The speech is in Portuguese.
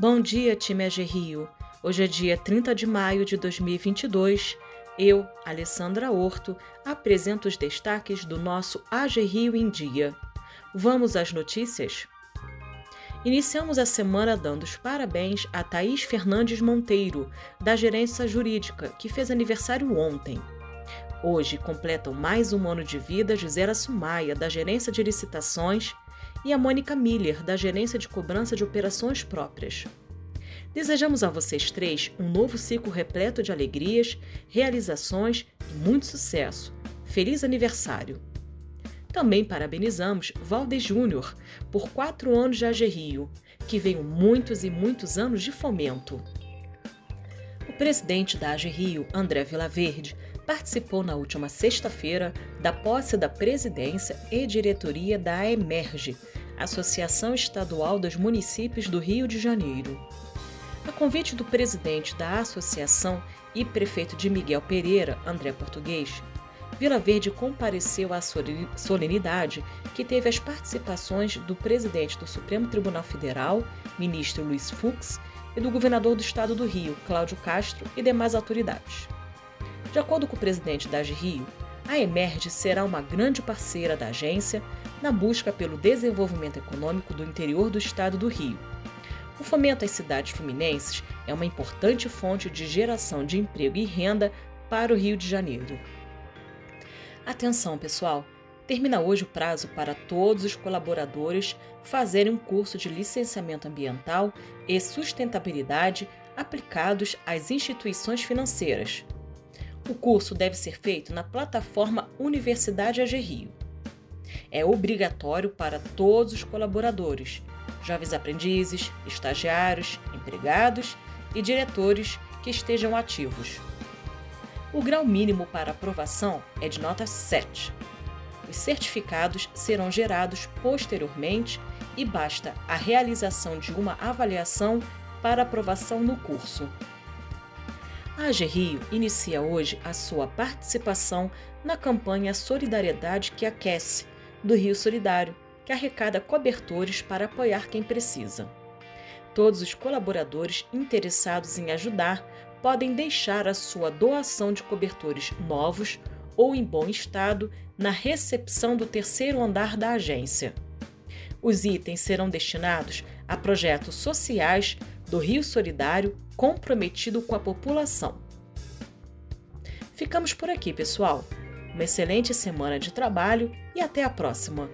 Bom dia, time AG Rio. Hoje é dia 30 de maio de 2022. Eu, Alessandra Horto, apresento os destaques do nosso AG Rio em Dia. Vamos às notícias? Iniciamos a semana dando os parabéns a Thaís Fernandes Monteiro, da Gerência Jurídica, que fez aniversário ontem. Hoje completam mais um ano de vida Gisela Sumaia, da Gerência de Licitações, e a Mônica Miller, da Gerência de Cobrança de Operações Próprias. Desejamos a vocês três um novo ciclo repleto de alegrias, realizações e muito sucesso. Feliz aniversário! Também parabenizamos Valdes Júnior por quatro anos de AG Rio, que venham muitos e muitos anos de fomento. O presidente da AG Rio, André Vilaverde, participou na última sexta-feira da posse da presidência e diretoria da Emerge, Associação Estadual dos Municípios do Rio de Janeiro. A convite do presidente da associação e prefeito de Miguel Pereira, André Português, Vila Verde compareceu à solenidade que teve as participações do presidente do Supremo Tribunal Federal, ministro Luiz Fux, e do governador do estado do Rio, Cláudio Castro, e demais autoridades. De acordo com o presidente da Rio, a Emerge será uma grande parceira da agência na busca pelo desenvolvimento econômico do interior do estado do Rio. O fomento às cidades fluminenses é uma importante fonte de geração de emprego e renda para o Rio de Janeiro. Atenção, pessoal! Termina hoje o prazo para todos os colaboradores fazerem um curso de licenciamento ambiental e sustentabilidade aplicados às instituições financeiras. O curso deve ser feito na plataforma Universidade AG Rio. É obrigatório para todos os colaboradores, jovens aprendizes, estagiários, empregados e diretores que estejam ativos. O grau mínimo para aprovação é de nota 7. Os certificados serão gerados posteriormente e basta a realização de uma avaliação para aprovação no curso. AG Rio inicia hoje a sua participação na campanha Solidariedade que Aquece, do Rio Solidário, que arrecada cobertores para apoiar quem precisa. Todos os colaboradores interessados em ajudar podem deixar a sua doação de cobertores novos ou em bom estado na recepção do terceiro andar da agência. Os itens serão destinados a projetos sociais do Rio Solidário comprometido com a população. Ficamos por aqui, pessoal. Uma excelente semana de trabalho e até a próxima!